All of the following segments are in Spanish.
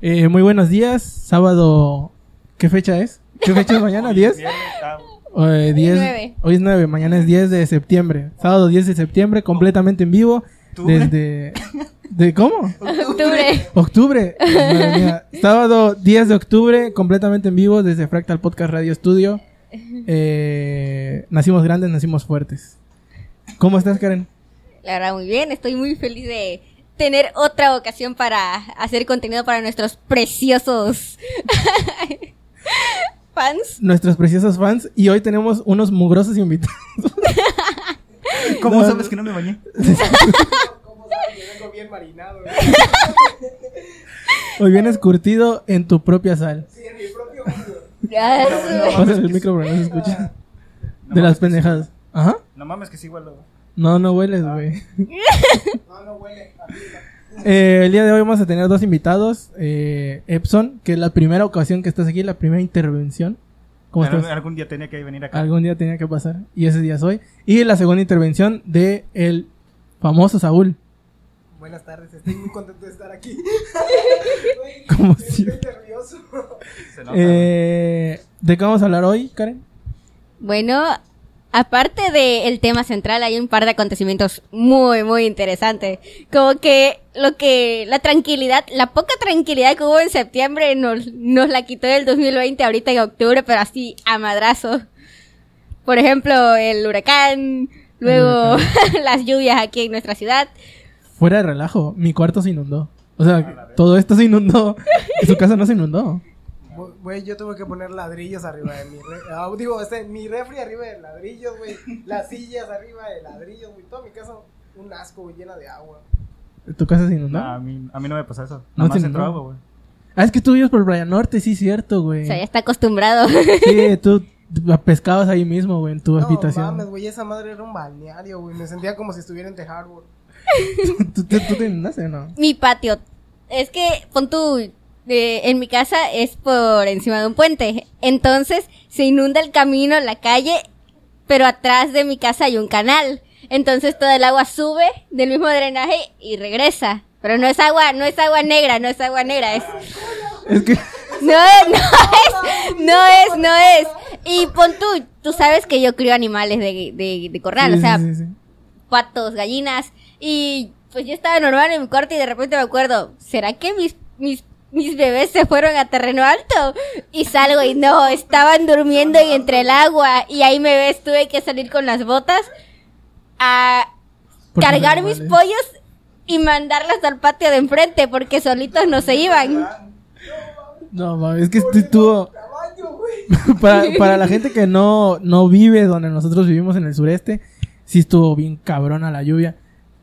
Eh, muy buenos días, sábado. ¿Qué fecha es? ¿Qué fecha es mañana? ¿10? Eh, 10 Nueve. Hoy es 9, mañana es 10 de septiembre. Sábado 10 de septiembre, completamente en vivo. ¿Octubre? Desde. ¿De cómo? Octubre. Octubre. Madre mía. Sábado 10 de octubre, completamente en vivo desde Fractal Podcast Radio Studio. Eh, nacimos grandes, nacimos fuertes. ¿Cómo estás, Karen? La verdad, muy bien. Estoy muy feliz de tener otra ocasión para hacer contenido para nuestros preciosos fans. Nuestros preciosos fans. Y hoy tenemos unos mugrosos invitados. ¿Cómo No, sabes que no me bañé? Hoy vienes curtido en tu propia sal. Ah, Pásale el micro para que no se escuche. No De las que sí. pendejadas. Ajá. No mames que sí huelo. No, no hueles, güey. Eh, el día de hoy vamos a tener dos invitados. Eh, Epson, que es la primera ocasión que estás aquí, la primera intervención. ¿Cómo Algún, estás? algún día tenía que venir acá. Algún día tenía que pasar. Y ese día es hoy. Y la segunda intervención de el famoso Saúl. Buenas tardes, estoy muy contento de estar aquí. Como Estoy si... nervioso. Se nota. Eh, ¿De qué vamos a hablar hoy, Karen? Bueno, aparte del tema central, hay un par de acontecimientos muy, muy interesantes. Como que lo que, la tranquilidad, la poca tranquilidad que hubo en septiembre nos, nos la quitó el 2020 ahorita en octubre, pero así a madrazo. Por ejemplo, el huracán, luego las lluvias aquí en nuestra ciudad. Fuera de relajo, mi cuarto se inundó. O sea, todo esto se inundó. Su casa no se inundó. Güey, yo tuve que poner ladrillos arriba de mi re- ah, digo, este, mi refri arriba de ladrillos, güey. Las sillas arriba de ladrillos, güey. Toda mi casa un asco, güey, llena de agua. ¿Tu casa se inundó? No, a, mí, a mí no me pasa eso. No Nada más entró agua, güey. Ah, es que tú vives por Playa Norte, sí, cierto, O güey. sea, ya está acostumbrado. Sí, tú pescabas ahí mismo, güey, en tu No habitación. mames, güey, esa madre era un balneario, güey. Me sentía como si estuviera en The Harbor. ¿Tú, tú, tú te inundaste o no? mi patio. Es que, pon tú, eh, en mi casa es por encima de un puente. Entonces se inunda el camino, la calle, pero atrás de mi casa hay un canal. Entonces todo el agua sube del mismo drenaje y regresa. Pero no es agua, no es agua negra, no es agua negra, es... Es que... No es, no es, no es, no es. Y pon tú, tú sabes que yo crío animales de, de, de corral, Sí, o sea, sí, sí, sí. patos, gallinas. Y pues yo estaba normal en mi cuarto y de repente me acuerdo, ¿será que mis, mis, mis bebés se fueron a terreno alto? Y salgo y no, estaban durmiendo y entre el agua. Y ahí me ves, tuve que salir con las botas a cargar mis pollos y mandarlas al patio de enfrente porque solitos no se iban. No, mames, es que estu- estuvo... Para, para la gente que no, no vive donde nosotros vivimos en el sureste, sí estuvo bien cabrona la lluvia.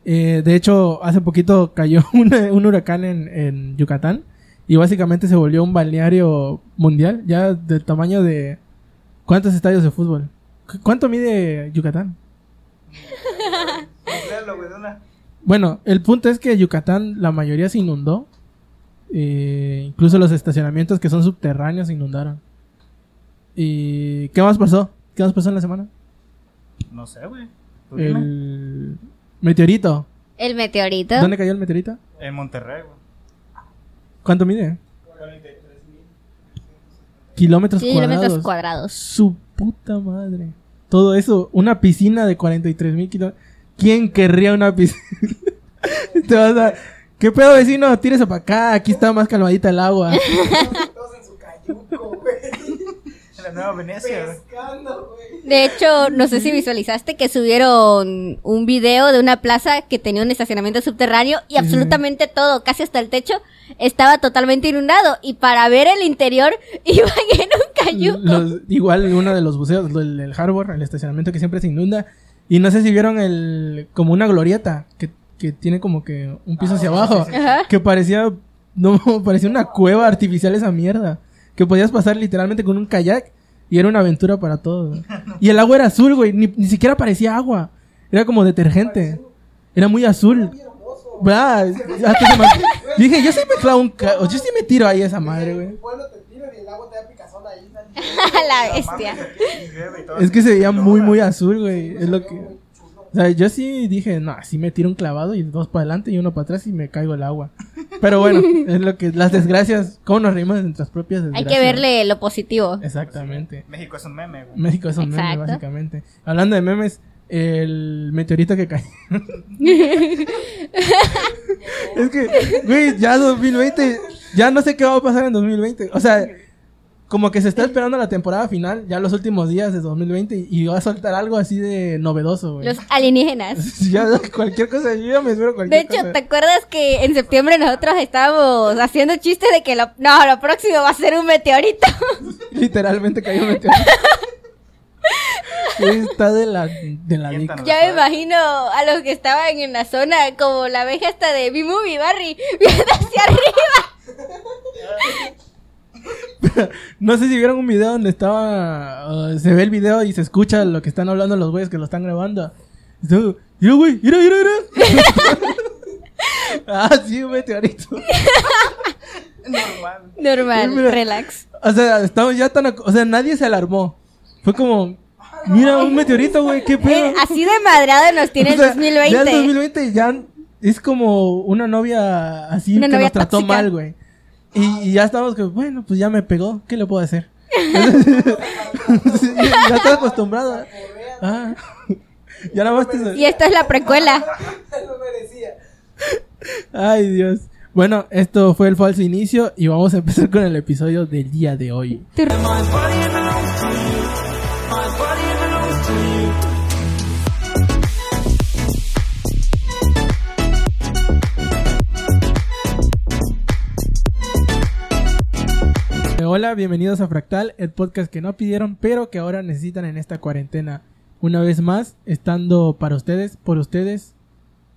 Eh, de hecho, hace poquito cayó un, un huracán en, en Yucatán y básicamente se volvió un balneario mundial, ya del tamaño de... ¿Cuántos estadios de fútbol? ¿Cu- ¿Cuánto mide Yucatán? Una. Bueno, el punto es que Yucatán la mayoría se inundó. Eh, incluso los estacionamientos que son subterráneos se inundaron. ¿Y qué más pasó? ¿Qué más pasó en la semana? No sé, güey. Dime. El meteorito. El meteorito. ¿Dónde cayó el meteorito? En Monterrey, güey. ¿Cuánto mide? Kilómetros, Kilómetros cuadrados. cuadrados. Su puta madre. Todo eso, una piscina de 43 mil kilómetros. ¿Quién querría una piscina? Te vas a... ¿Qué pedo, vecino? Tírese para acá. Aquí está más calmadita el agua. Todos en su la Nueva Venecia, güey. Pescando, güey. De hecho, no sé si visualizaste que subieron un video de una plaza que tenía un estacionamiento subterráneo y absolutamente todo, casi hasta el techo, estaba totalmente inundado. Y para ver el interior, iban en un cayuco. Los- igual uno de los buceos, el, el harbor, el estacionamiento que siempre se inunda. Y no sé si vieron el como una glorieta que, que tiene como que un piso hacia abajo. Que parecía, no, parecía una cueva artificial esa mierda. Que podías pasar literalmente con un kayak y era una aventura para todos. Y el agua era azul, güey. Ni, ni siquiera parecía agua. Era como detergente. Era muy azul. Se me- Dije, yo sí me clavo un ca- Yo sí me tiro ahí a esa madre, güey. Bueno, te tiran y el agua te da picazón ahí. sale. la bestia. Es que se veía muy, muy azul, güey. Es lo que. Sea, yo sí dije, no, así me tiro un clavado y dos para adelante y uno para atrás y me caigo al agua. Pero bueno, es lo que, las desgracias, ¿cómo nos reímos de nuestras propias Hay desgracias? que verle lo positivo. Exactamente. México es un meme, güey. México es un meme, básicamente. Hablando de memes, el meteorito que cayó. es que, güey, ya 2020, ya no sé qué va a pasar en 2020. O sea, como que se está esperando la temporada final, ya los últimos días de 2020, y- y va a soltar algo así de novedoso, güey. Los alienígenas. Ya cualquier cosa, yo ya me espero De cualquier hecho, cosa. ¿te acuerdas que en septiembre nosotros estábamos haciendo chistes de que lo, no, lo próximo va a ser un meteorito? Literalmente cayó un meteorito. Está de la, de la ya me imagino a los que estaban en la zona como la abeja esta de B-Movie Barry viendo hacia arriba. No sé si vieron un video donde estaba. uh, se ve el video y se escucha lo que están hablando los güeyes que lo están grabando. Y todo, Mira, güey, mira, mira, mira. ah, sí, un meteorito. Normal. Normal, Mira. relax. O sea, estamos ya tan. O sea, nadie se alarmó. Fue como. Mira, un meteorito, güey, qué pedo. Eh, así de madrado nos tiene O el sea, 2020. Ya el 2020 ya es como una novia así Una que novia nos trató tóxica. mal, güey. Y, y ya estamos que, bueno, pues ya me pegó, ¿qué le puedo hacer? ya estoy acostumbrado. Ah. Ya más te... Y esto es la precuela. Ay, Dios. Bueno, esto fue el falso inicio y vamos a empezar con el episodio del día de hoy. Hola, bienvenidos a Fractal, el podcast que no pidieron, pero que ahora necesitan en esta cuarentena. Una vez más, estando para ustedes, por ustedes,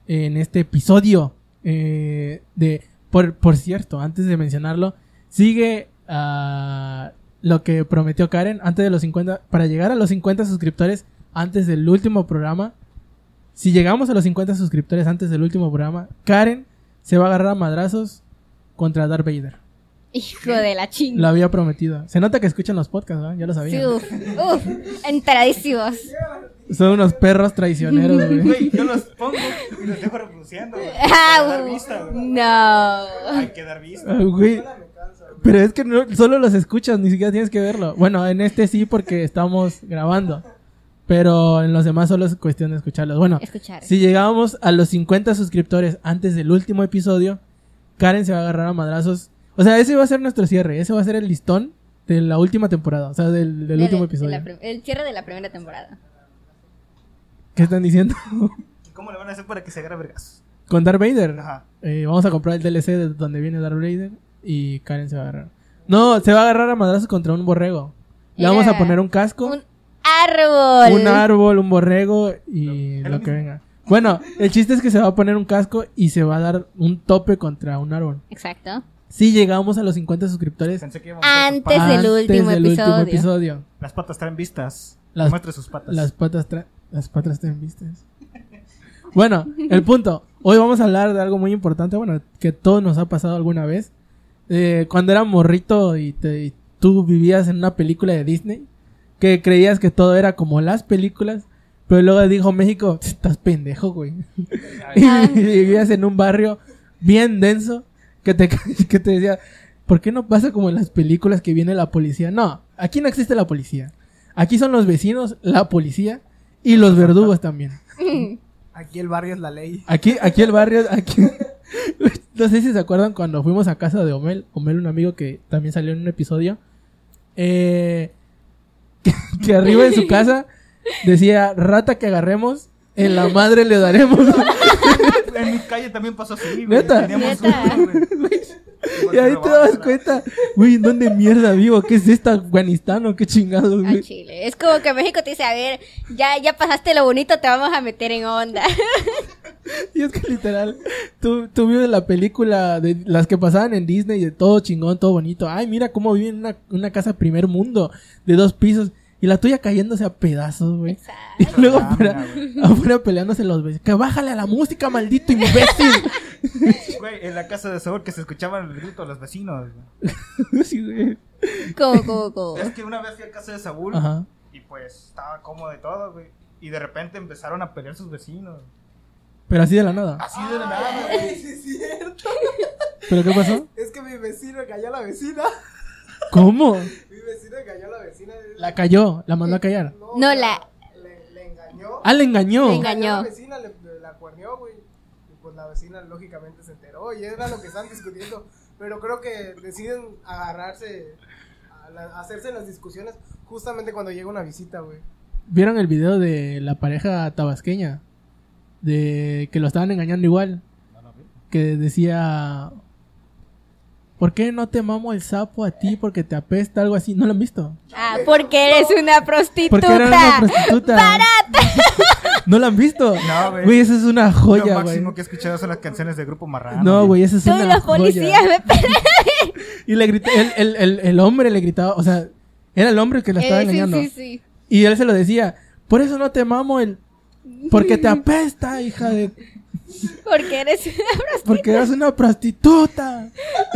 en este episodio eh, de... Por, por cierto, antes de mencionarlo, sigue ah, lo que prometió Karen antes de los 50, para llegar a los 50 suscriptores antes del último programa. Si llegamos a los 50 suscriptores antes del último programa, Karen se va a agarrar a madrazos contra Darth Vader. Hijo de la Lo chingada. había prometido. Se nota que escuchan los podcasts, ¿verdad? Ya lo sabía. Sí, uf, uf, enteradísimos. Son unos perros traicioneros, güey. Güey, yo los pongo y los dejo reproduciendo, güey. Ah, dar vista, güey. no. Hay que dar vista. Ah, güey. Pero es que no, solo los escuchas, ni siquiera tienes que verlo. Bueno, en este sí porque estamos grabando. Pero en los demás solo es cuestión de escucharlos. Bueno, Escuchar. si llegábamos a los 50 suscriptores antes del último episodio, Karen se va a agarrar a madrazos. O sea, ese va a ser nuestro cierre. Ese va a ser el listón de la última temporada. O sea, del, del De- último episodio. el cierre de la primera temporada. ¿Qué están diciendo? ¿Y ¿Cómo le van a hacer para que se agarre vergas? Con Darth Vader. Ajá. Eh, vamos a comprar el DLC de donde viene Darth Vader y Karen se va a agarrar. No, se va a agarrar a madrazos contra un borrego. Le vamos a poner un casco, Un árbol. un árbol, un borrego y lo lo que mismo. venga. Bueno, el chiste es que se va a poner un casco y se va a dar un tope contra un árbol. Exacto. Si llegamos a los 50 suscriptores Pensé que a Antes del último episodio. episodio. Las patas traen vistas. Las- Muestre sus patas. Las patas tra- las patas están vistas. Bueno, el punto. Hoy vamos a hablar de algo muy importante, bueno, que todo nos ha pasado alguna vez. Eh, cuando era morrito y, te- y tú vivías en una película de Disney, que creías que todo era como las películas, pero luego dijo México, estás pendejo, güey. y vivías en un barrio bien denso que te, que te decía, ¿por qué no pasa como en las películas que viene la policía? No, aquí no existe la policía. Aquí son los vecinos, la policía y los verdugos también. Aquí el barrio es la ley. Aquí, aquí el barrio, aquí. No sé si se acuerdan cuando fuimos a casa de Omel, Omel, un amigo que también salió en un episodio. Eh, que, que arriba de su casa decía, rata que agarremos, en la madre le daremos. Calle también pasó así, güey. ¿Neta? Teníamos Neta. uno, güey. y ahí te dabas cuenta, güey, ¿en dónde mierda vivo? ¿Qué es esto? ¿Afganistán o qué chingados, A güey? Chile. Es como que México te dice, a ver, ya, ya pasaste lo bonito, te vamos a meter en onda. Y es que literal, tú, tú vives la película de las que pasaban en Disney de todo chingón, todo bonito. Ay, mira cómo viven en una, una casa primer mundo de dos pisos. Y la tuya cayéndose a pedazos, güey. Y luego afuera, peleándose los vecinos. Que bájale a la música, maldito imbécil. Güey, en la casa de Saúl que se escuchaban el grito de los vecinos. güey. Sí, güey. Como, como, como. Es que una vez fui a casa de Saúl Ajá. y pues estaba cómodo y todo, güey. Y de repente empezaron a pelear sus vecinos. Pero así de la nada. Así de la nada, güey. sí es cierto. ¿Pero qué pasó? Es que mi vecino cayó a la vecina. ¿Cómo? Mi vecino cayó a la vecina. La cayó, la mandó a callar. No, la- Le, le engañó. Ah, le engañó. Le engañó. La vecina le, la cuerneó, güey. Y pues la vecina lógicamente se enteró. Y era lo que están discutiendo. Pero creo que deciden agarrarse. A la- a hacerse las discusiones justamente cuando llega una visita, güey. ¿Vieron el video de la pareja tabasqueña? De que lo estaban engañando igual. Que decía... ¿Por qué no te mamo el sapo a ti porque te apesta? Algo así. ¿No lo han visto? Ah, porque eres una prostituta. Porque era una prostituta. ¿No lo han visto? No, güey. Güey, esa es una Lo joya, máximo güey. que he escuchado son las canciones de Grupo Marrano. No, güey, esa es Todos una los policías me. Y le grité, el, el, el, el hombre le gritaba, o sea, era el hombre el que la estaba Eh, sí, engañando. sí, sí. Y él se lo decía, por eso no te mamo el... Porque te apesta, hija de... Porque eres una prostituta. Porque eres una prostituta.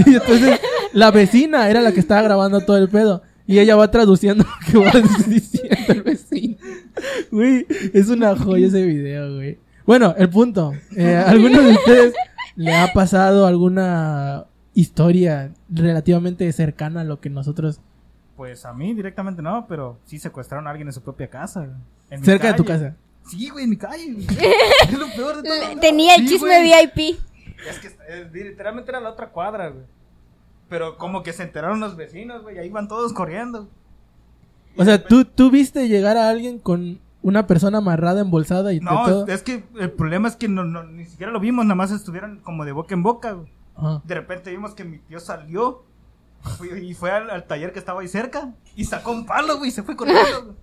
Y entonces la vecina era la que estaba grabando todo el pedo. Y ella va traduciendo lo que va diciendo el vecino. Güey, es una joya ese video, güey. Bueno, el punto. Eh, ¿Alguno de ustedes le ha pasado alguna historia relativamente cercana a lo que nosotros... Pues a mí directamente no, pero sí secuestraron a alguien en su propia casa. En Cerca de tu casa. Sí, güey, en mi calle. güey. es lo peor de todo. Tenía el Sí, chisme güey. VIP. Es que eh, literalmente era la otra cuadra, güey. Pero como que se enteraron los vecinos, güey, ahí van todos corriendo. O sea, ¿tú, tú viste llegar a alguien con una persona amarrada, embolsada y No, todo. es, es que el problema es que no, no- ni siquiera lo vimos, nada más estuvieron como de boca en boca. güey. Ajá. De repente vimos que mi tío salió y fue al, al taller que estaba ahí cerca y sacó un palo, güey, y se fue corriendo. güey.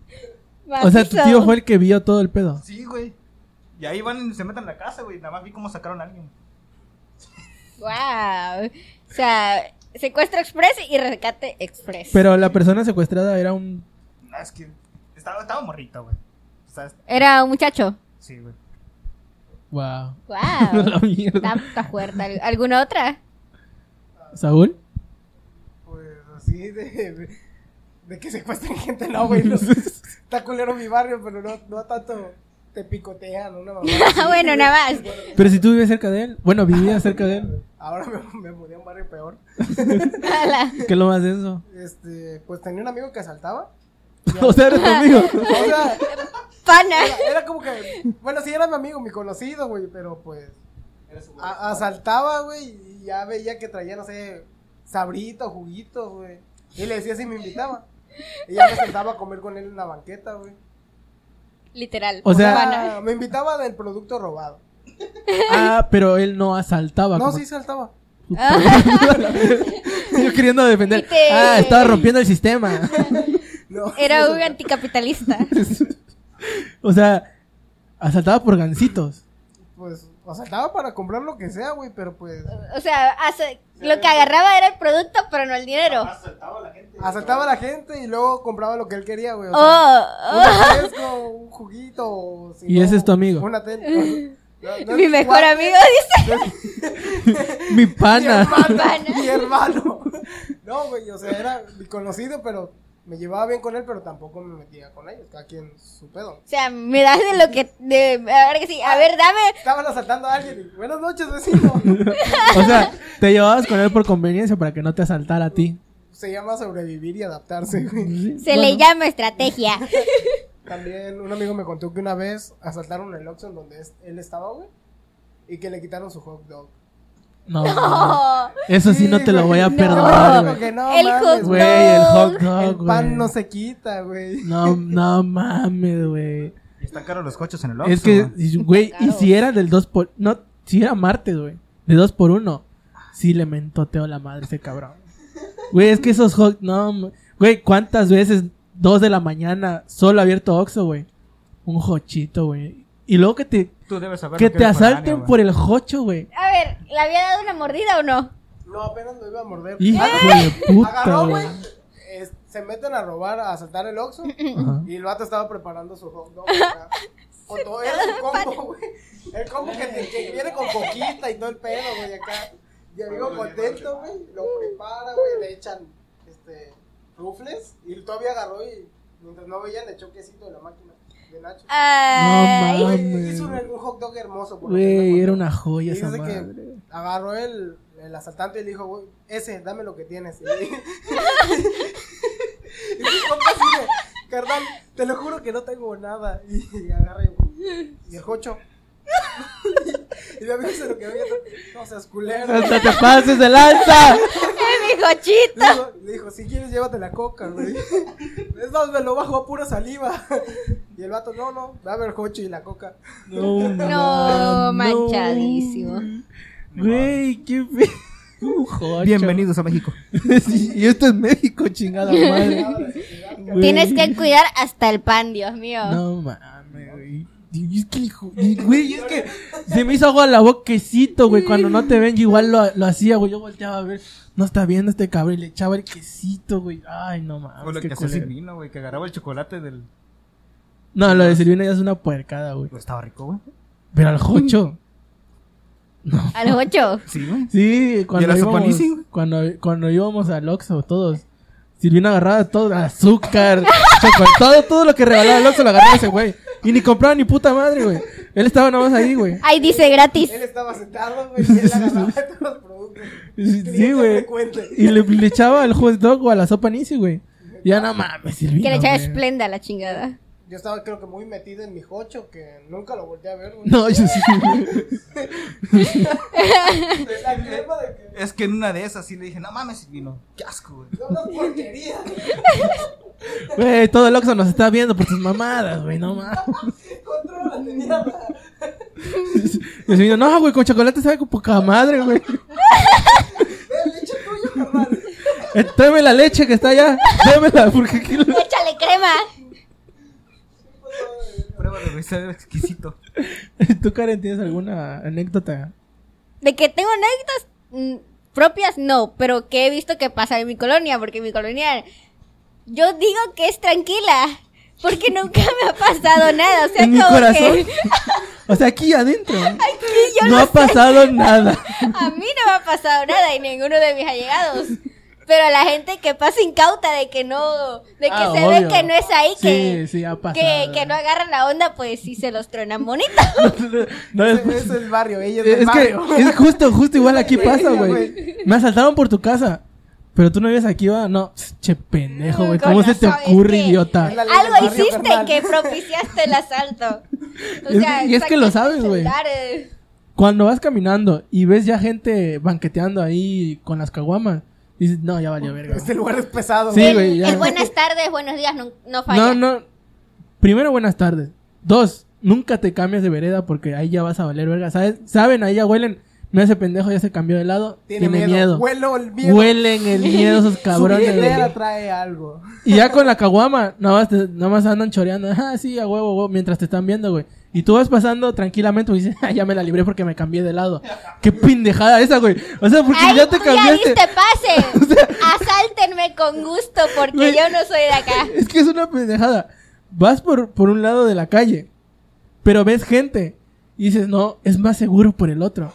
O sea, tu tío fue el que vio todo el pedo. Sí, güey. Y ahí van y se meten a la casa, güey. Nada más vi cómo sacaron a alguien. Wow. O sea, secuestro express y rescate express. Pero la persona secuestrada era un... No, es que estaba, estaba morrito, güey. O sea, es- Era un muchacho. sí, güey. Wow. Wow. La mierda. Está, está fuerte. ¿Al- ¿Alguna otra? ¿Saúl? Pues así de, de que secuestren gente, no, güey. no. Está culero mi barrio, pero no, no tanto te picotean, una mamá. así. bueno, nada más. Pero si tú vives cerca de él. Bueno, vivías cerca de él. Ahora me, me mudé a un barrio peor. ¿Qué es lo más denso? Este, pues tenía un amigo que asaltaba. o sea, eres tu amigo. O sea, Pana. era, era como que, bueno, sí era mi amigo, mi conocido, güey, pero pues a- asaltaba, güey, y ya veía que traía, no sé, sabritos, juguitos, güey. Y le decía si me invitaba. Y ya me sentaba a comer con él en la banqueta, güey. Literal. O sea- Pana. me invitaba del producto robado. Ah, pero él no asaltaba. No, como- sí saltaba. Yo queriendo defender. Te- Ah, estaba rompiendo el sistema. No, Era sí un anticapitalista. o sea, asaltaba por gancitos. Pues asaltaba para comprar lo que sea, güey, pero pues O sea, hace- lo que agarraba era el producto, pero no el dinero. Asaltaba a la gente. asaltaba a la gente y luego compraba lo que él quería, güey. O Oh, sea, un oh. refresco, un juguito. si Y no, ese es tu amigo. Una ten- no, no es Mi mejor cuate, amigo dice. Mi Mi pana. hermano, Pana. mi hermano. No, güey, o sea, era mi conocido, pero me llevaba bien con él, pero tampoco me metía con ellos, cada quien su pedo. O sea, me das de lo que. De, a ver que sí. A ver, dame. Estaban asaltando a alguien y, buenas noches, vecino. O sea, te llevabas con él por conveniencia para que no te asaltara a ti. Se llama sobrevivir y adaptarse, güey. Se le llama estrategia. También un amigo me contó que una vez asaltaron el Oxxo en donde él estaba, güey, y que le quitaron su hot dog. No. Oh, Eso sí no te lo voy a No. perdonar, Como güey. que no El mames, hot Güey, el hot dog, El pan güey. no se quita, güey. No, no mames, güey. Están caros los coches en el Oxxo. Es que, güey. y si era del 2 por... No, si era martes, güey. De 2 por 1 Sí le mentoteo la madre ese cabrón. Güey, es que esos hot... No, güey, ¿cuántas veces 2 de la mañana solo abierto Oxxo, güey? Un hochito, güey. Y luego que te... Tú debes saber Que te asalten por el hocho, güey. A ver, ¿le había dado una mordida o no? No, apenas lo iba a morder. Hijo de puta, Agarró, güey. Se meten a robar, a asaltar el Oxxo. Y el vato estaba preparando su hot dog. acá. Con todo era su combo, güey. El combo que, te- que viene con coquita y todo el pedo, güey, acá. Y amigo contento, güey. Lo prepara, güey. Le echan este rufles. Y todavía agarró y mientras no veían le echó quesito de la máquina. De Nacho. Ay. No Güey, mames. hizo un, un hot dog hermoso. Güey, era una joya esa que agarró el, el asaltante y le dijo, güey, ese, dame lo que tienes. Y, y mi compa así de, carnal, te lo juro que no tengo nada. Y, y agarra y, y el jocho. y mi amigo se lo quedó viendo. No seas culero. ¡Hasta te pases de lanza! ¡Es mi! Le dijo, le dijo, si quieres llévate la coca, güey. Es más, me lo bajo a pura saliva. Y el vato, no, no, dame el jocho y la coca. No, No, manchadísimo. Güey, qué fe... Jocho. Bienvenidos a México. Sí, y esto es México, chingada madre. Tienes que cuidar hasta el pan, Dios mío. No mames, güey. Y es que, güey, es que se me hizo agua la boquecito, güey. Cuando no te ven, yo igual lo, lo hacía, güey. Yo volteaba a ver, no está viendo este cabrón y le echaba el quesito, güey. Ay, no mames. Fue lo qué que hacía. Silvino, güey, que agarraba el chocolate del. No, lo de Silvina ya es una puercada, güey. Pues estaba rico, güey. Pero al jocho. A los ocho. Sí, güey. Sí, cuando era íbamos, cuando, cuando íbamos al Oxxo, todos. Silvina agarraba todo, azúcar, chocolate, todo, todo lo que regalaba el Oxxo lo agarraba ese güey. Y ni compraba ni puta madre, güey. Él estaba nada más ahí, güey. Ahí dice gratis. Él estaba sentado, güey, y él agarraba todos los productos. Sí, güey. Y le, le echaba el hot dog o a la sopa Nisi, güey. Ya no mames, Silvina. Que le echaba esplenda a la chingada. Yo estaba, creo que muy metido en mi jocho, que nunca lo volteé a ver, güey. No, yo sí, güey. La crema de que... Es que en una de esas sí le dije, no mames, Silvino. Qué asco, güey. Son una porquería. Güey, todo el Oxxo nos está viendo por tus mamadas, güey, no mames. Controla, tenía... Y Silvina, no, güey, con chocolate sabe con poca madre, güey. Leche tuyo, carnal. Eh, tráeme la leche que está allá. Tráemela, porque aquí... lo- Échale crema. Pruébalo, güey, sabe exquisito. ¿Tú, Karen, tienes alguna anécdota? De que tengo anécdotas mm, propias, no, pero que he visto que pasa en mi colonia, porque mi colonia yo digo que es tranquila, porque nunca me ha pasado nada, o sea, en mi corazón. que O sea, aquí adentro. aquí yo no no ha pasado nada. A mí no me ha pasado nada y ninguno de mis allegados. Pero la gente que pasa incauta de que no, de que Ah, se obvio. ve que no es ahí, que, Sí, sí, ha pasado. que, que no agarran la onda, pues sí se los tronan bonito. No, es, Ese es el barrio, ella es del es que barrio. es justo, justo igual aquí pasa, güey. Me asaltaron por tu casa. Pero tú no vives aquí, va. No, che pendejo, güey. ¿Cómo se te es ocurre, que- idiota? Es Algo hiciste carnal. que propiciaste el asalto. O Es- sea, y es que lo sabes, güey. Cuando vas caminando y ves ya gente banqueteando ahí con las caguamas, dices, no, ya valió verga. Este lugar es pesado. Sí, güey. ya. El buenas tardes, buenos días, no, no falla. No, no. Primero, buenas tardes. Dos, nunca te cambias de vereda porque ahí ya vas a valer verga. ¿Sabes? Saben, ahí ya huelen. Mira ese pendejo ya se cambió de lado. Tiene, Tiene, miedo. miedo. Huelo el miedo. Huelen el miedo esos cabrones. Su trae algo. Y ya con la caguama, nada más, te- nada más andan choreando. Ah, sí, a huevo, huevo, mientras te están viendo, güey. Y tú vas pasando tranquilamente y dices, ah, ya me la libré porque me cambié de lado. Qué pendejada esa, güey. O sea, porque Ay, ya te ya cambiaste. diste pase. Asáltenme con gusto porque Güey. yo no soy de acá. Es que es una pendejada. Vas por, por un lado de la calle, pero ves gente y dices, no, es más seguro por el otro.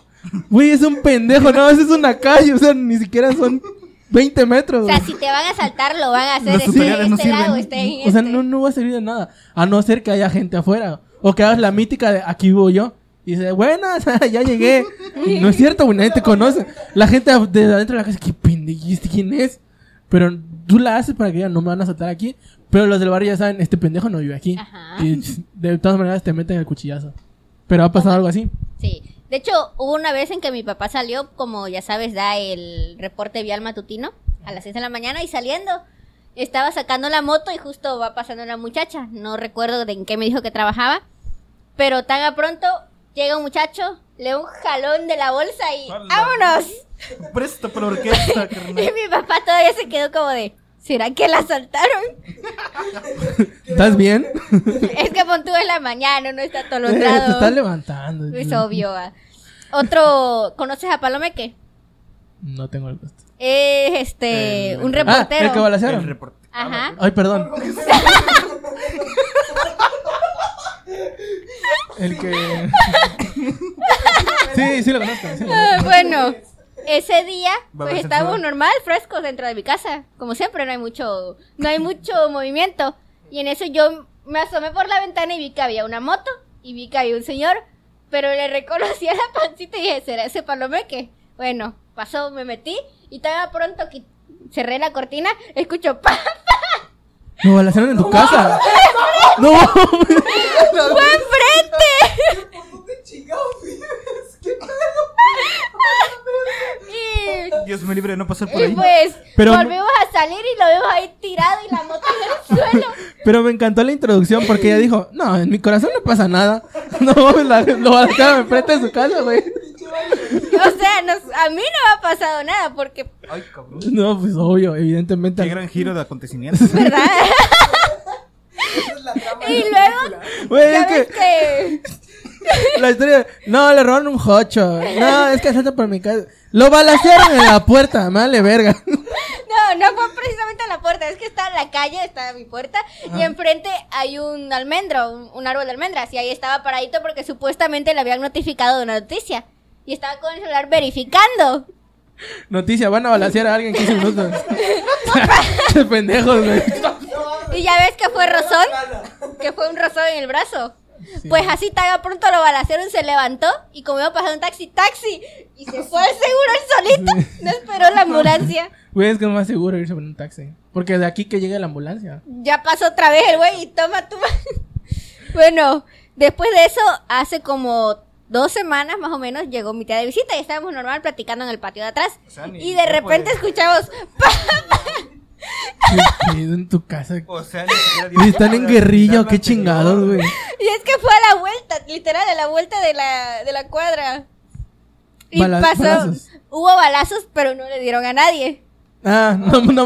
Güey, es un pendejo, no, es una calle, o sea, ni siquiera son 20 metros. O sea, si te van a saltar, lo van a hacer Los este, tutoriales no este lado, este, O sea, este. no, no va a servir de nada. A no ser que haya gente afuera. O que hagas la mítica de aquí vivo yo. Y dice, buenas, ya llegué. No es cierto, güey, nadie te conoce. La gente de adentro de la casa, ¿qué este quién es? Pero tú la haces para que ya no me van a saltar aquí. Pero los del barrio ya saben, este pendejo no vive aquí. Ajá. Y de todas maneras te meten el cuchillazo. Pero ha pasado algo así. Sí. De hecho, hubo una vez en que mi papá salió, como ya sabes, da el reporte vial matutino a las 6 de la mañana y saliendo. Estaba sacando la moto y justo va pasando una muchacha. No recuerdo de en qué me dijo que trabajaba. Pero tan a pronto llega un muchacho, le da un jalón de la bolsa y ¡Hala! ¡vámonos! Presta por la orquesta, Y carnal. mi papá todavía se quedó como de, ¿será que la asaltaron? ¿Estás bien? es que Pontú en la mañana, no está Eh, te atolondrado. estás levantando. Es obvio. ah. Otro, ¿conoces a Palomeque? No tengo el gusto. Es este, El- un Ah, reportero. el que. El report- Ajá. Ay, perdón. El que. sí, sí lo conozco. sí lo Ah, conozco. bueno, ese día, pues estábamos normal, frescos dentro de mi casa. Como siempre, no hay mucho, no hay mucho movimiento. Y en eso yo me asomé por la ventana y vi que había una moto y vi que había un señor, pero le reconocí a la pancita y dije, ¿será ese palomeque? Bueno, pasó, me metí y estaba pronto que cerré la cortina, escucho ¡pa! No, balacearon en tu casa. No, ¡Fue enfrente! ¿Por dónde chingados vives? ¿Qué pedo? Y, Dios me libre de no pasar por y ahí. pues Pero- volvimos a salir y lo vemos ahí tirado y la moto en el suelo. pero me encantó la introducción porque ella dijo, no, en mi corazón no pasa nada. No, la- lo balacearon enfrente de su casa, güey. O sea, nos- a mí no me ha pasado nada porque, Ay, cabrón. No, pues obvio, evidentemente. Qué gran giro de acontecimientos. ¿verdad? Esa es la trama y luego, película. Güey, ya es ves que que... la historia. No, le robaron un jocho. No, es que salta por mi casa. Lo balacearon en la puerta, vale, verga. No, no fue precisamente a la puerta, es que está en la calle, está mi puerta, y enfrente hay un almendro, un, un árbol de almendras, y ahí estaba paradito porque supuestamente le habían notificado de una noticia. Y estaba con el celular verificando. Noticia, van a balacear a alguien en 15 minutos. Pendejos, güey. Y ya ves que fue rozón, que fue un rozón en el brazo. Pues así tan pronto lo balacearon, se levantó y como iba pasando un taxi, taxi, y se fue al seguro él solito, no esperó la ambulancia. Güey, es que es más seguro irse por un taxi. Porque de aquí que llegue la ambulancia. Ya pasó otra vez el güey y toma, toma. bueno, después de eso, hace como dos semanas más o menos, llegó mi tía de visita y estábamos normal platicando en el patio de atrás. O sea, y de repente puede. escuchamos. Qué pedo en tu casa. O sea, ni siquiera dio Y están en asimilar qué chingados, güey. Y es que fue a la vuelta, literal, a la vuelta de la, de la cuadra. Y Bala- pasó, balazos. hubo balazos, pero no le dieron a nadie. Ah, no, no, no,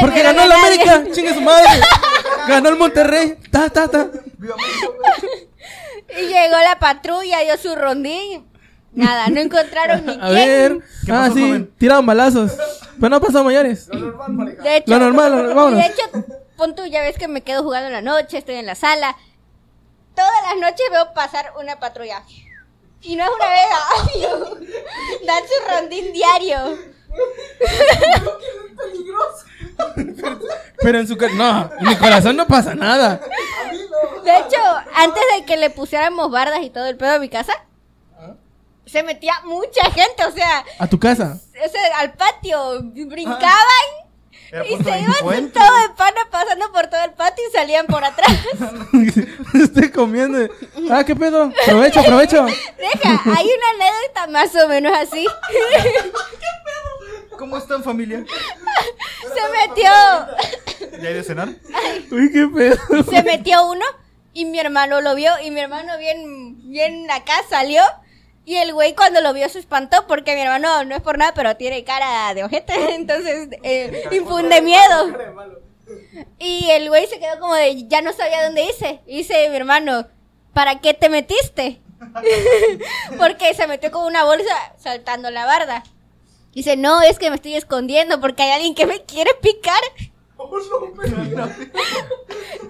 porque ganó a el nadie. América, chingue su madre. Ganó el Monterrey. Ta, ta, ta. Y llegó la patrulla, dio su rondín. Nada, no encontraron ni A quién. ver. ¿Qué Ah, pasó, sí, joven? tiraron balazos. Pero no pasó mayores. Lo normal, pareja. De hecho, Lo normal, lo- y vámonos. de hecho, pon tú, ya ves que me quedo jugando en la noche, estoy en la sala. Todas las noches veo pasar una patrulla. Y no es una vez. Dan su rondín diario. Pero en su ca- No, en mi corazón no pasa nada. De hecho, antes de que le pusiéramos bardas y todo el pedo a mi casa, se metía mucha gente, o sea, A tu casa. o sea, al patio, brincaban Era y se iban todo de pana pasando por todo el patio y salían por atrás. Estoy comiendo. Ah, qué pedo. Aprovecho, aprovecho. Deja, hay una anécdota más o menos así. ¿Cómo están, familia? se metió, ¿Ya hay de cenar? Uy, qué pedo. se metió uno y mi hermano lo vio y mi hermano bien, bien acá salió. Y el güey cuando lo vio se espantó porque mi hermano no es por nada, pero tiene cara de ojete, entonces eh, infunde miedo. Y el güey se quedó como de, ya no sabía dónde hice. Y dice mi hermano, ¿para qué te metiste? porque se metió con una bolsa saltando la barda. Dice, no, es que me estoy escondiendo porque hay alguien que me quiere picar.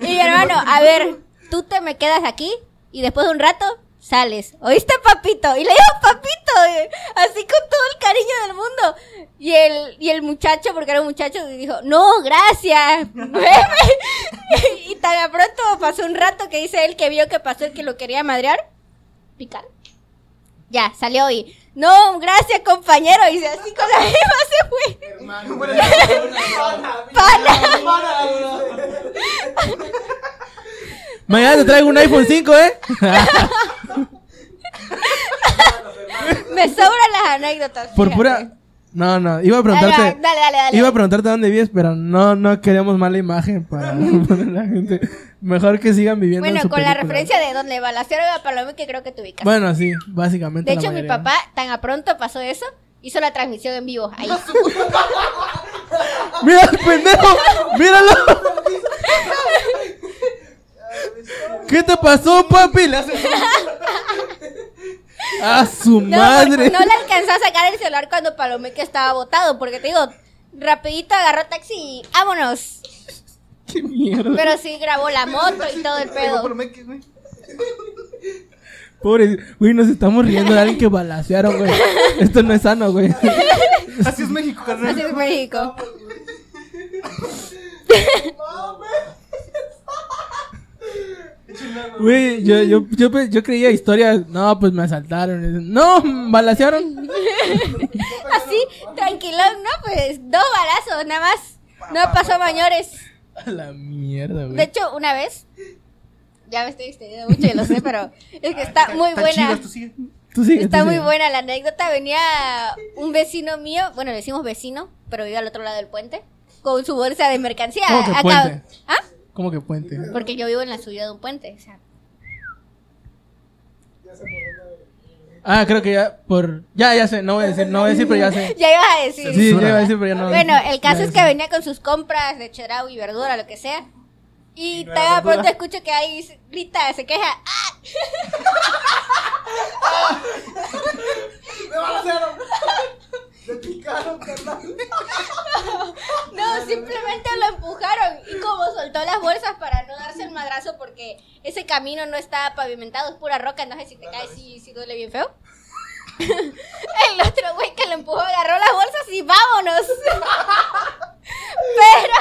y mi hermano, a ver, tú te me quedas aquí y después de un rato sales. ¿Oíste, papito? Y le digo, papito, eh, así con todo el cariño del mundo. Y el, y el muchacho, porque era un muchacho, dijo, no, gracias. y tan a pronto pasó un rato que dice él que vio que pasó el que lo quería madrear. Picar. Ya, salió y, no, gracias, compañero. Y así con la misma se fue. Mañana te traigo un iPhone 5, ¿eh? Me sobran las anécdotas. Por fíjate. pura. No, no, iba a preguntarte. dale, dale, dale. Iba a preguntarte dónde vives, pero no, no queremos mala imagen para, para la gente. Mejor que sigan viviendo en Bueno, su con la referencia de donde balacearon a Paloma que creo que te ubicas. Bueno, sí, básicamente. de hecho, mi papá, tan a pronto pasó eso, hizo la transmisión en vivo. Ahí. ¡Mira el pendejo! ¡Míralo! ¿Qué te pasó, papi? Le hace- ¡A su No, madre! no le alcanzó a sacar el celular cuando Palomeque estaba botado, porque te digo, rapidito agarró taxi y vámonos. ¡Qué mierda! Pero sí grabó la moto y todo el pedo. güey. Pobre, güey, nos estamos riendo de alguien que balacearon, güey. Esto no es sano, güey. Así es México, carnal. Así es México. Güey, yo, yo, yo, yo creía historias. No, pues me asaltaron. No, balasearon. Así, tranquilón, ¿no? Pues dos balazos, nada más. No pasó mayores. A la mierda, güey. De hecho, una vez, ya me estoy extendiendo mucho, ya lo sé, pero es que está muy buena. chido, tú sigue. Tú sigue, Está tú muy sigue. buena la anécdota. Venía un vecino mío, bueno, le decimos vecino, pero vive al otro lado del puente, con su bolsa de mercancía. ¿Cómo que Acá- puente? ¿Ah? ¿Cómo que puente? Porque yo vivo en la subida de un puente. O sea, Ah, creo que ya por... Ya, ya sé. No voy a decir, no voy a decir, pero ya sé. ya ibas a decir. Sí, ya iba a decir, pero ya no. Bueno, el caso Ya es que sé. venía con sus compras de cherau y verdura, lo que sea. Y Y no era pronto escucho que ahí grita, se queja. ¡Ah! Me. Me picaron, carnal. No, simplemente lo empujaron. Y como soltó las bolsas para no darse el madrazo porque ese camino no está pavimentado, es pura roca, no sé si te caes y si duele bien feo. El otro güey que lo empujó agarró las bolsas y vámonos. Pero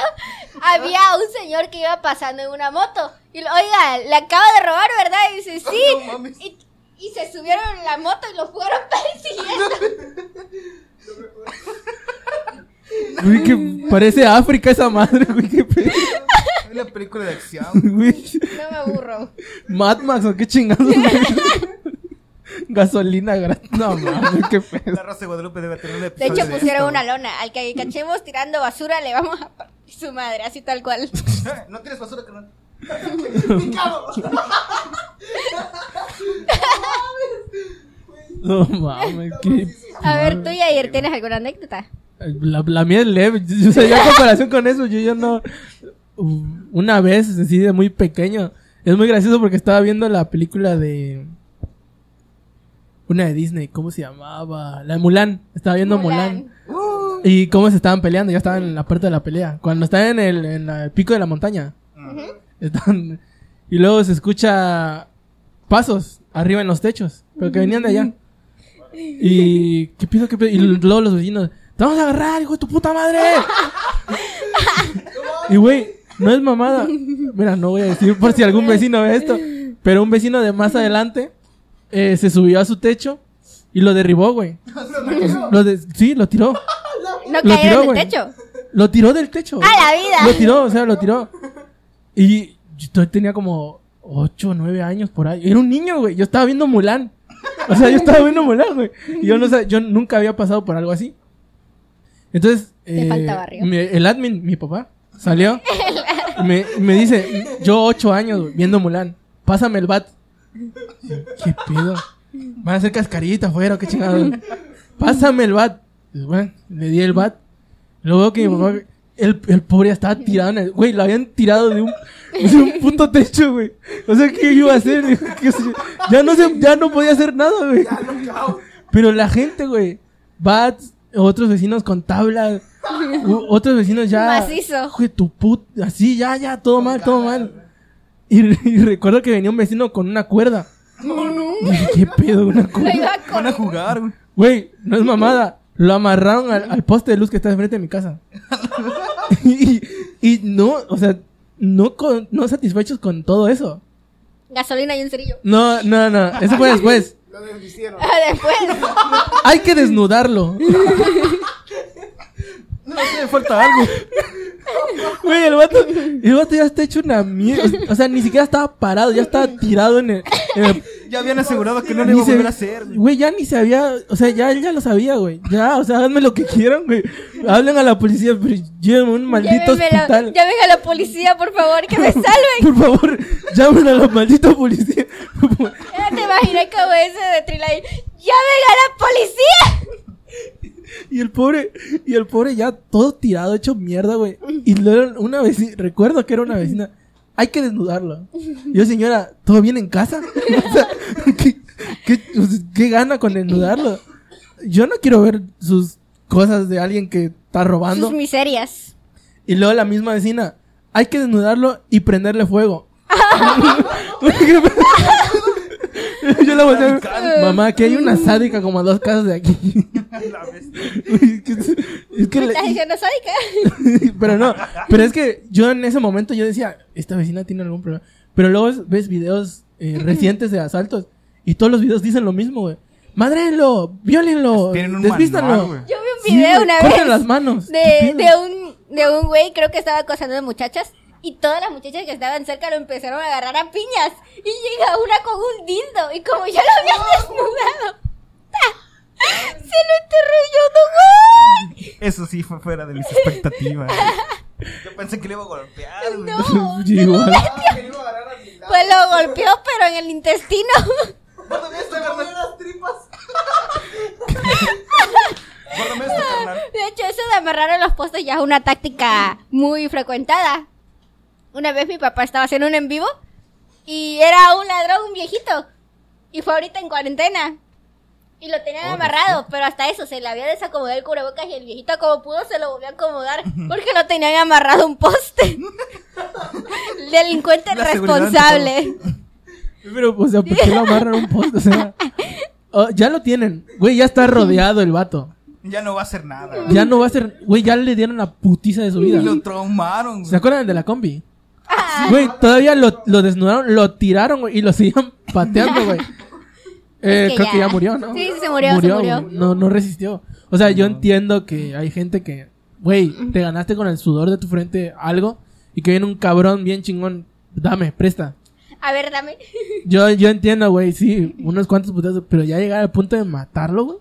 había un señor que iba pasando en una moto. Y lo- oiga, le acaba de robar, ¿verdad? Y dice, sí. No mames. y, y se subieron en la moto y lo fueron persiguiendo. Güey, que parece África esa madre, güey. Qué pedo. Es una película de acción. Güey. No me aburro. Mad Max o qué chingados. Gasolina gratis. No mames, qué pedo. La Rosa de Guadalupe debe tener un De episodio hecho, pusieron esto. una lona. Al que cachemos tirando basura, le vamos a partir su madre, así tal cual. No tienes basura, carnal. Picado. No mames, qué. A ver, tú, Yair, ¿tienes alguna anécdota? La, la mía es leve. O sea, ya en comparación con eso, yo ya no. Una vez, así de muy pequeño. Es muy gracioso porque estaba viendo la película de. Una de Disney, ¿cómo se llamaba? La de Mulan. Estaba viendo Mulan. Y cómo se estaban peleando, ya estaban en la parte de la pelea. Cuando están en el, en la- el pico de la montaña. Están, y luego se escucha pasos arriba en los techos, pero que venían de allá. Y qué pido, qué pido. Y luego los vecinos, te vamos a agarrar, hijo de tu puta madre. y güey, no es mamada. Mira, no voy a decir por si algún vecino ve esto, pero un vecino de más adelante eh, se subió a su techo y lo derribó, güey. Lo de- sí, lo tiró. ¿No Lo tiró, del güey. techo? Lo tiró del techo. ¡A la vida! Lo tiró, o sea, lo tiró. Y yo tenía como 8 o 9 años por ahí. Era un niño, güey. Yo estaba viendo Mulan. O sea, yo estaba viendo Mulan, güey. Y yo no sé, yo nunca había pasado por algo así. Entonces, Te eh, mi- el admin, mi papá, salió. me, me dice, yo 8 años viendo Mulan. Pásame el bat. ¿Qué pedo? Van a hacer cascarita afuera, qué chingado. Pásame el bat. Pues, bueno, le di el bat. Luego que mi papá, el, el pobre ya estaba tirado en el, güey, lo habían tirado de un, de un puto techo, güey. O sea, ¿qué iba a hacer? Ya no se, ya no podía hacer nada, güey. Pero la gente, güey, bats, otros vecinos con tablas, otros vecinos ya. Macizo. De tu put, así, ya, ya, todo mal, todo mal. Y, y recuerdo que venía un vecino con una cuerda. Dije, ¿qué pedo? Una cuerda. Van a jugar, güey. Güey, no es mamada. Lo amarraron al, al poste de luz que está enfrente de mi casa. y, y no, o sea, no, con- no satisfechos con todo eso. Gasolina y un cerillo. No, no, no. Eso fue después. Lo desvistieron. Después. Hay que desnudarlo. No sé, falta algo. Güey, el vato, el vato ya está hecho una mierda. O sea, ni siquiera estaba parado, ya estaba tirado en el. en el- Ya habían asegurado que no le iba a volver a hacer. güey. Güey, ya ni se había. O sea, ya él ya lo sabía, güey. Ya, o sea, háganme lo que quieran, güey. Hablen a la policía, pero llévenme un maldito Llámenme la- hospital. llamen a la policía, por favor, que me salven. Por favor, llamen a la maldita policía. Ya te imaginé como ese de Trilay. ¡Llamen a la policía! Y el pobre, y el pobre ya todo tirado, hecho mierda, güey. Y luego una vecina, recuerdo que era una vecina, hay que desnudarlo. Yo, señora, ¿todo bien en casa? O sea, ¿qué, qué, qué gana con desnudarlo? Yo no quiero ver sus cosas de alguien que está robando. Sus miserias. Y luego la misma vecina, hay que desnudarlo y prenderle fuego. Yo la volteé Mamá, que hay una sádica como a dos casas de aquí. Es que ¿Me le- estás diciendo sádica? pero no, pero es que yo en ese momento yo decía, esta vecina tiene algún problema. Pero luego ves- videos eh, recientes de asaltos y todos los videos dicen lo mismo, güey. Madrenlo, violenlo, desvístanlo. manual. Yo vi un video una vez las manos. de, ¿Qué de un de un güey, creo que estaba acosando a muchachas. Y todas las muchachas que estaban cerca lo empezaron a agarrar a piñas. Y llega una con un dildo. Y como ya lo habían desnudado. ¡Se lo enterró yo, no, güey! Eso sí fue fuera de mis expectativas. Yo pensé que le iba a golpear. No. Sí, igual. Ah, que le iba a agarrar a mi lado. Pues lo golpeó, pero en el intestino. Comió las tripas. Carnal. De hecho, eso de amarrar a los postes ya es una táctica muy frecuentada. Una vez mi papá estaba haciendo un en vivo y era un ladrón, un viejito. Y fue ahorita en cuarentena. Y lo tenían amarrado, pero hasta eso se le había desacomodado el cubrebocas y el viejito como pudo se lo volvió a acomodar porque lo tenían amarrado a un poste. Delincuente La responsable. Pero, o sea, ¿por qué lo amarran a un poste? O sea, oh, ya lo tienen. Güey, ya está rodeado el vato. Ya no va a hacer nada. güey. Ya no va a ser. Güey, ya le dieron la putiza de su vida. Lo traumaron, ¿Se acuerdan de la combi? Güey, todavía lo, lo desnudaron, lo tiraron, güey, y lo seguían pateando, güey. Eh, Es que creo que ya. murió, ¿no? Sí, sí, se murió, se murió. No, no resistió. O sea, yo entiendo que hay gente que, güey, te ganaste con el sudor de tu frente algo y que viene un cabrón bien chingón. Dame, presta. A ver, dame. Yo, yo entiendo, güey, sí, unos cuantos putazos, pero ya llegar al punto de matarlo, güey.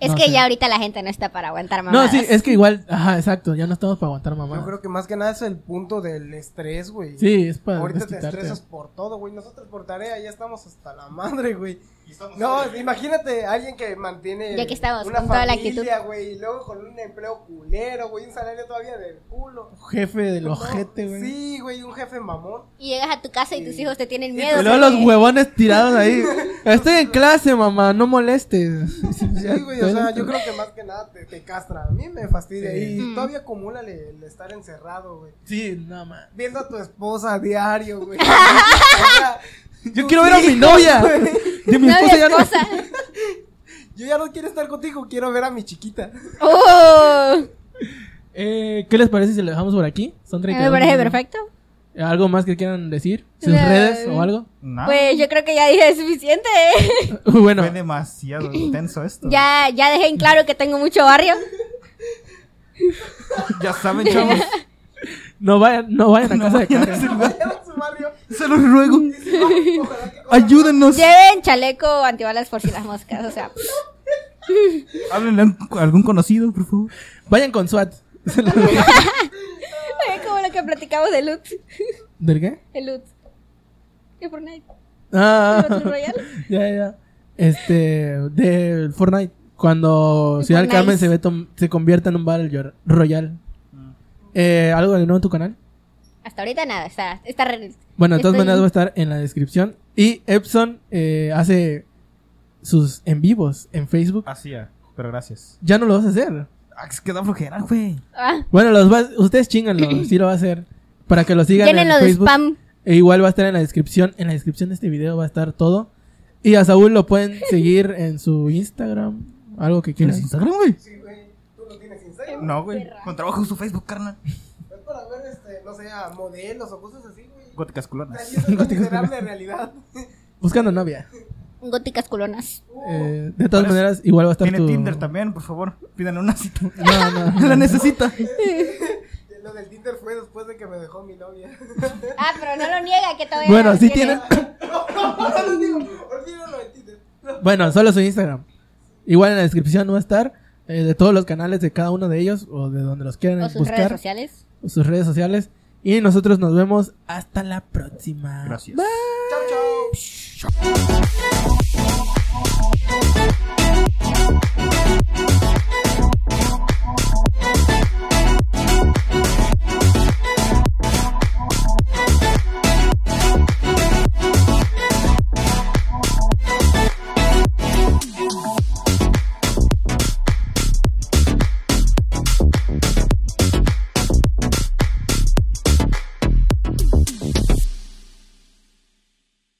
Es No que sé. ya ahorita la gente no está para aguantar No, mamadas. sí, es que igual, ajá, exacto, ya no estamos para aguantar mamá. Yo creo que más que nada es el punto del estrés, güey. Sí, es para Ahorita te estresas por todo, güey. Nosotros por tarea ya estamos hasta la madre, güey. No, imagínate a alguien que mantiene Ya que estamos, una con toda la familia, güey, y luego con un empleo culero, güey, un salario todavía del culo. Jefe del ojete, güey. Sí, güey, un jefe mamón. Y llegas a tu casa y tus hijos te tienen miedo. Y luego los huevones tirados ahí. Estoy en clase, mamá, no molestes. Sí, güey, o sea, yo creo que más que nada te, te castra. A mí me fastidia. Sí. Y Mm. todavía acumula el, estar encerrado, güey. Sí, no, man. Viendo a tu esposa a diario, güey. O sea, Yo quiero ver a mi novia. De mi No, esposa ya no. Yo ya no quiero estar contigo, quiero ver a mi chiquita. Oh, Eh, ¿Qué les parece si lo dejamos por aquí? Son me 32 parece perfecto. ¿Algo más que quieran decir? ¿Sus No. redes o algo? Nada. Pues yo creo que ya dije suficiente. bueno, Fue demasiado intenso esto. ya, ya dejé en claro que tengo mucho barrio. Ya saben, chavos. no vayan, no vayan a No casa de vayan a Karen. Se los ruego. Ayúdenos. Lleven chaleco antibalas por si las moscas, o sea. Háblenle a algún conocido, por favor. Vayan con SWAT. Es como lo que platicamos de loot. ¿Del qué? El loot. ¿Qué Fortnite? Ah, ¿El Battle Royale? ya, ya. Este, de Fortnite. Cuando De Ciudad del Fortnite. Carmen se, ve tom- se convierta en un Battle Royale. Eh, ¿Algo de nuevo en tu canal? Hasta ahorita nada, está, está re- Bueno, de todas Estoy- maneras va a estar en la descripción. Y Epson eh, hace sus en vivos en Facebook. Hacía, pero gracias. Ya no lo vas a hacer. Ah, es que da flojera, güey. Ah, Bueno, los va- ustedes chinganlo, sí lo va a hacer. Para que lo sigan en de Facebook. spam. E igual va a estar en la descripción. En la descripción de este video va a estar todo. Y a Saúl lo pueden seguir en su Instagram. Algo que quieran. ¿Tienes Instagram, güey? Sí, güey. Tú no tienes Instagram. No, güey. Con trabajo en su Facebook, carnal. Para ver, este, no sé, a modelos o cosas así, güey. Góticas culonas. en realidad. Buscando novia. Góticas culonas. Eh, de todas maneras, igual va a estar Tiene tu... Tinder también, por favor. Pídanle una cita. No, no. La necesita. Lo del Tinder fue después de que me dejó mi novia. Ah, pero no lo niega que todavía Bueno, sí tiene. no digo, olvídalo Tinder. Bueno, solo su Instagram. Igual en la descripción va a estar eh, de todos los canales de cada uno de ellos o de donde los quieran O sus buscar. redes sociales. Sus redes sociales. Y nosotros nos vemos hasta la próxima. Gracias. Chau, chau.